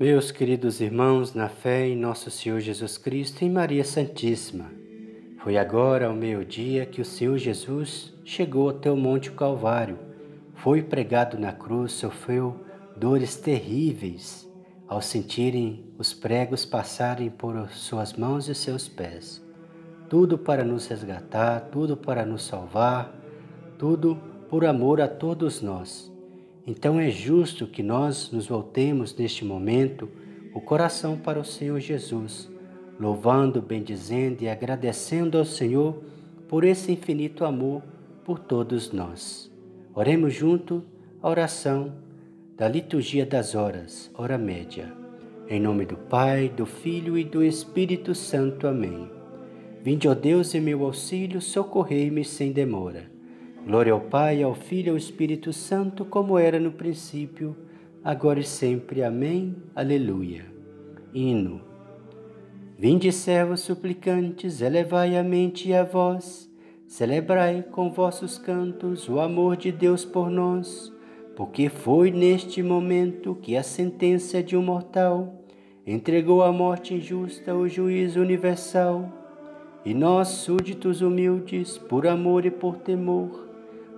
Meus queridos irmãos, na fé em nosso Senhor Jesus Cristo e em Maria Santíssima, foi agora ao meio-dia que o Senhor Jesus chegou até o Monte Calvário, foi pregado na cruz, sofreu dores terríveis ao sentirem os pregos passarem por suas mãos e seus pés. Tudo para nos resgatar, tudo para nos salvar, tudo por amor a todos nós. Então é justo que nós nos voltemos neste momento o coração para o Senhor Jesus, louvando, bendizendo e agradecendo ao Senhor por esse infinito amor por todos nós. Oremos junto a oração da liturgia das horas, hora média. Em nome do Pai, do Filho e do Espírito Santo. Amém. Vinde, ó Deus, em meu auxílio, socorrei-me sem demora. Glória ao Pai, ao Filho e ao Espírito Santo, como era no princípio, agora e sempre. Amém. Aleluia. Hino. Vinde, servos suplicantes, elevai a mente e a voz, celebrai com vossos cantos o amor de Deus por nós, porque foi neste momento que a sentença de um mortal entregou à morte injusta o juízo universal, e nós, súditos humildes, por amor e por temor,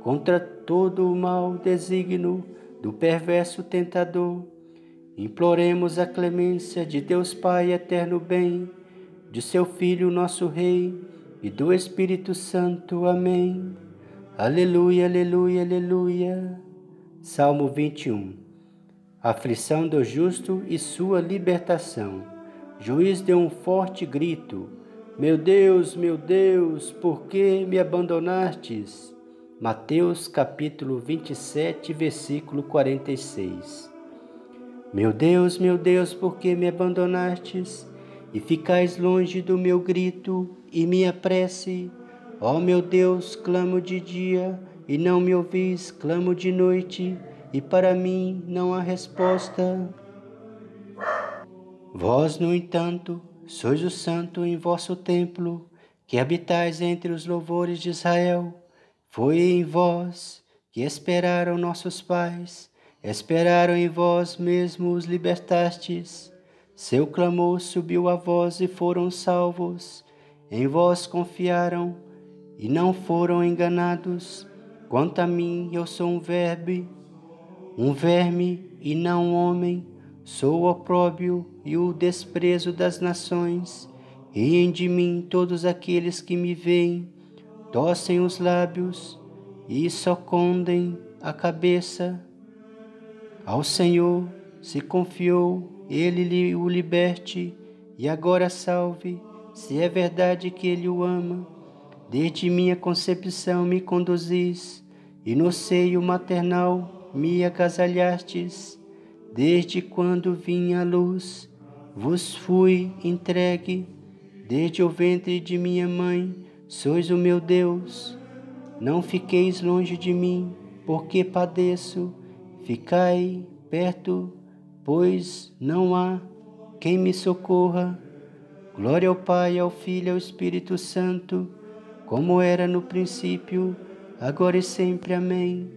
contra todo o mal desígnio do perverso tentador. Imploremos a clemência de Deus Pai eterno bem, de seu Filho nosso Rei e do Espírito Santo. Amém. Aleluia, aleluia, aleluia. Salmo 21. Aflição do justo e sua libertação. Juiz deu um forte grito: Meu Deus, meu Deus, por que me abandonastes? Mateus capítulo 27, versículo 46. Meu Deus, meu Deus, por que me abandonastes e ficais longe do meu grito e minha prece? Ó oh, meu Deus, clamo de dia e não me ouvis, clamo de noite e para mim não há resposta. Vós, no entanto, sois o santo em vosso templo, que habitais entre os louvores de Israel. Foi em vós que esperaram nossos pais, esperaram em vós mesmo os libertastes. Seu clamor subiu a vós e foram salvos. Em vós confiaram e não foram enganados. Quanto a mim, eu sou um verme, um verme e não um homem. Sou o opróbio e o desprezo das nações. Riem de mim todos aqueles que me veem torcem os lábios e socondem a cabeça. Ao Senhor se confiou, ele o liberte e agora salve, se é verdade que ele o ama. Desde minha concepção me conduzis e no seio maternal me agasalhastes. Desde quando vim à luz, vos fui entregue, desde o ventre de minha mãe Sois o meu Deus, não fiqueis longe de mim, porque padeço. Ficai perto, pois não há quem me socorra. Glória ao Pai, ao Filho e ao Espírito Santo, como era no princípio, agora e sempre. Amém.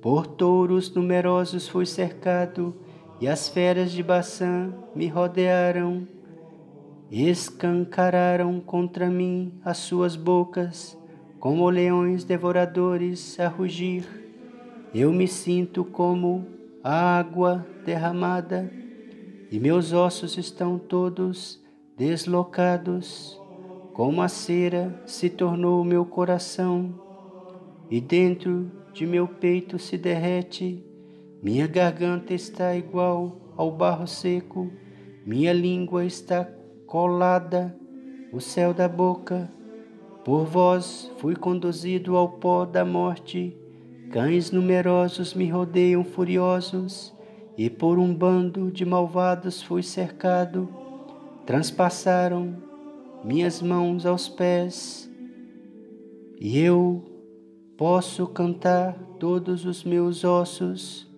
Por touros numerosos fui cercado, e as feras de Baçã me rodearam escancararam contra mim as suas bocas, como leões devoradores a rugir. Eu me sinto como água derramada, e meus ossos estão todos deslocados, como a cera se tornou o meu coração, e dentro de meu peito se derrete, minha garganta está igual ao barro seco, minha língua está colada o céu da boca. Por vós fui conduzido ao pó da morte, cães numerosos me rodeiam furiosos, e por um bando de malvados fui cercado. Transpassaram minhas mãos aos pés, e eu posso cantar todos os meus ossos.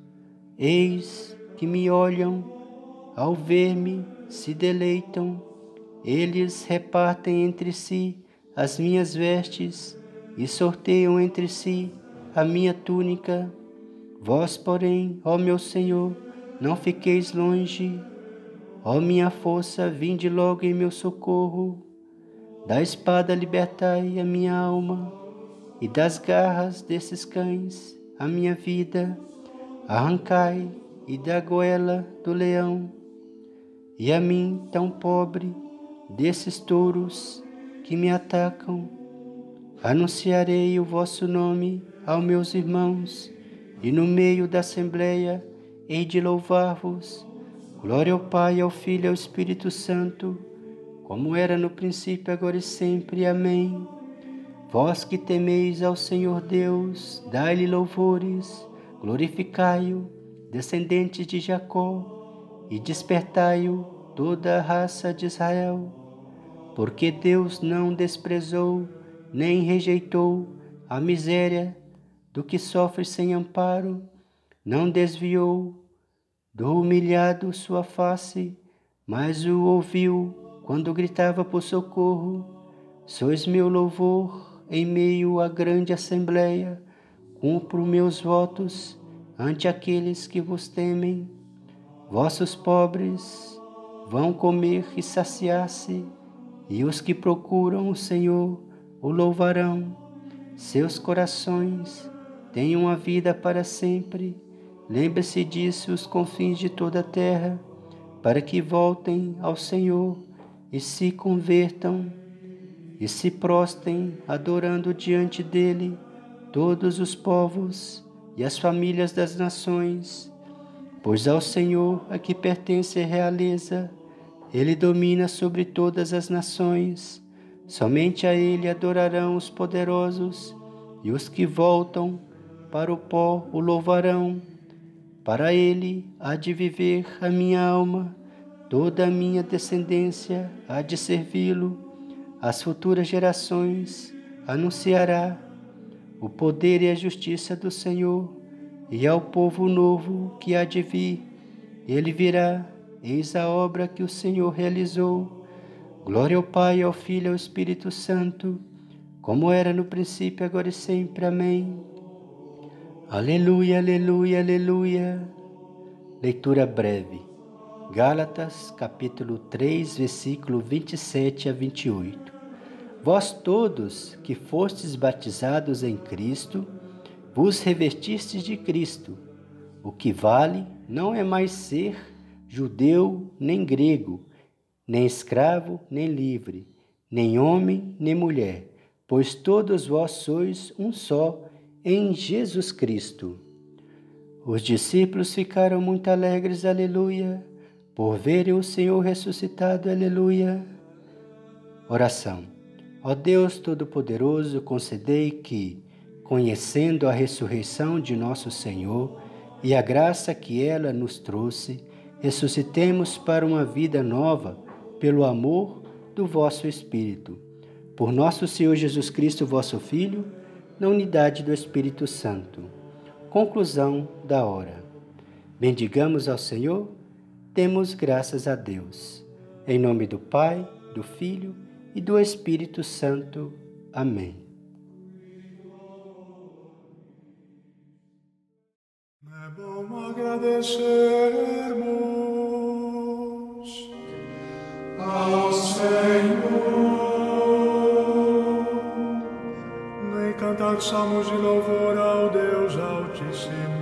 Eis que me olham, ao ver-me se deleitam eles repartem entre si as minhas vestes e sorteiam entre si a minha túnica. Vós, porém, ó meu Senhor, não fiqueis longe Ó minha força, vinde logo em meu socorro. Da espada libertai a minha alma, e das garras desses cães a minha vida. Arrancai e da goela do leão, e a mim, tão pobre, desses touros que me atacam. Anunciarei o vosso nome aos meus irmãos, e no meio da assembleia hei de louvar-vos Glória ao Pai, ao Filho e ao Espírito Santo, como era no princípio, agora e sempre. Amém. Vós que temeis ao Senhor Deus, dai-lhe louvores, glorificai-o, descendentes de Jacó, e despertai-o, toda a raça de Israel. Porque Deus não desprezou, nem rejeitou a miséria do que sofre sem amparo, não desviou do humilhado sua face, mas o ouviu quando gritava por socorro. Sois meu louvor em meio à grande assembleia, cumpro meus votos ante aqueles que vos temem. Vossos pobres vão comer e saciar-se, e os que procuram o Senhor o louvarão. Seus corações têm uma vida para sempre Lembre-se disso os confins de toda a terra, para que voltem ao Senhor e se convertam e se prostem adorando diante dele todos os povos e as famílias das nações, pois ao Senhor a que pertence a realeza, ele domina sobre todas as nações. Somente a ele adorarão os poderosos, e os que voltam para o pó o louvarão. Para ele há de viver a minha alma, toda a minha descendência há de servi-lo, as futuras gerações anunciará o poder e a justiça do Senhor, e ao povo novo que há de vir, ele virá, eis a obra que o Senhor realizou. Glória ao Pai, ao Filho e ao Espírito Santo, como era no princípio, agora e sempre. Amém. Aleluia, aleluia, aleluia. Leitura breve. Gálatas, capítulo 3, versículo 27 a 28. Vós todos que fostes batizados em Cristo, vos revestistes de Cristo. O que vale não é mais ser judeu nem grego, nem escravo nem livre, nem homem nem mulher, pois todos vós sois um só em Jesus Cristo. Os discípulos ficaram muito alegres, aleluia, por verem o Senhor ressuscitado, aleluia. Oração. Ó Deus Todo-Poderoso, concedei que, conhecendo a ressurreição de nosso Senhor e a graça que ela nos trouxe, ressuscitemos para uma vida nova pelo amor do vosso Espírito. Por nosso Senhor Jesus Cristo, vosso Filho, na unidade do Espírito Santo. Conclusão da hora. Bendigamos ao Senhor, demos graças a Deus. Em nome do Pai, do Filho e do Espírito Santo. Amém. É bom agradecermos cantar salmos de louvor ao Deus Altíssimo.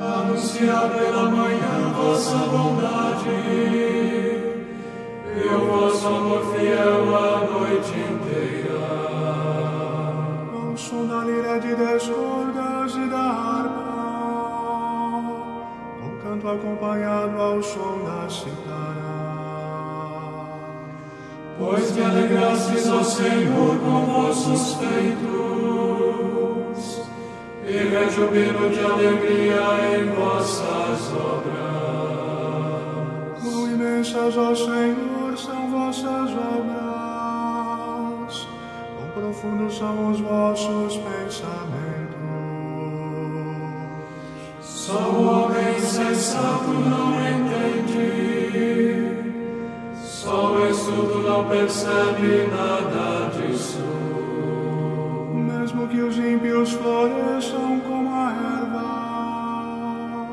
Anunciar pela manhã vossa bondade e o vosso amor fiel a noite inteira. Ao som da lira de dez e da harpa, canto acompanhado ao som da citara. Pois te alegrastes ao Senhor com vossos feitos, e rejubilo de alegria em vossas obras. Quão imensas, ó Senhor, são vossas obras, quão profundos são os vossos pensamentos. Só o homem sensato não entende só o estudo não percebe nada disso. Mesmo que os ímpios floresçam como a erva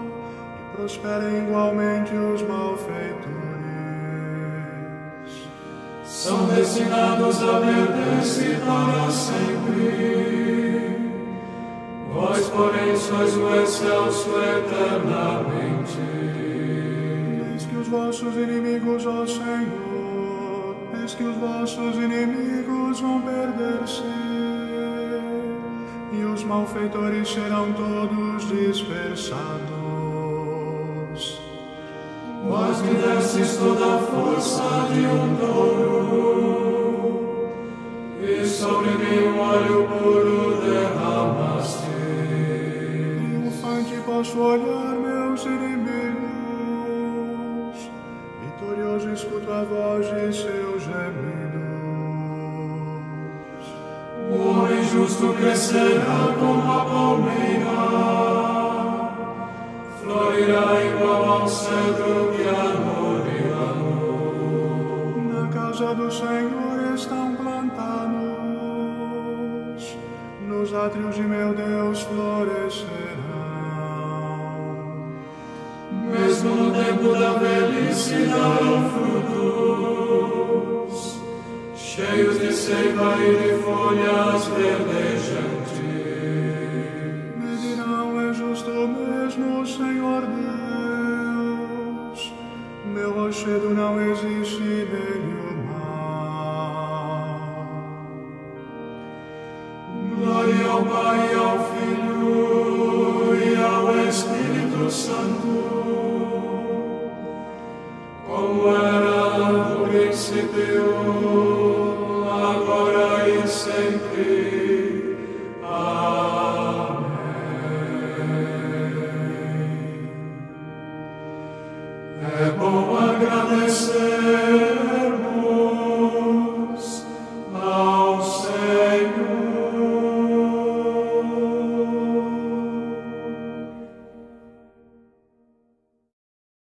e prosperem igualmente os malfeitores. São destinados a perder-se para sempre. Vós, porém, sois o excelso eternamente. Eis que os vossos inimigos, ó Senhor, eis que os vossos inimigos vão perder-se, e os malfeitores serão todos dispersados. Vós me destes toda a força de um touro, e sobre mim um óleo puro derramaste. Posso olhar meus inimigos, vitorioso escuto a voz de seus gemidos. O homem justo crescerá como a palmeira, florirá igual ao cedro que há no Líbano. Na casa do Senhor estão plantados, nos átrios de meu Deus florescerão. Tempo da velhice darão frutos, cheios de seiva e de folhas verdejantes. Me dirão, é justo mesmo, Senhor Deus, meu rochedo não existe mal. Glória ao Pai, e ao Filho e ao Espírito Santo, no princípio, agora e sempre.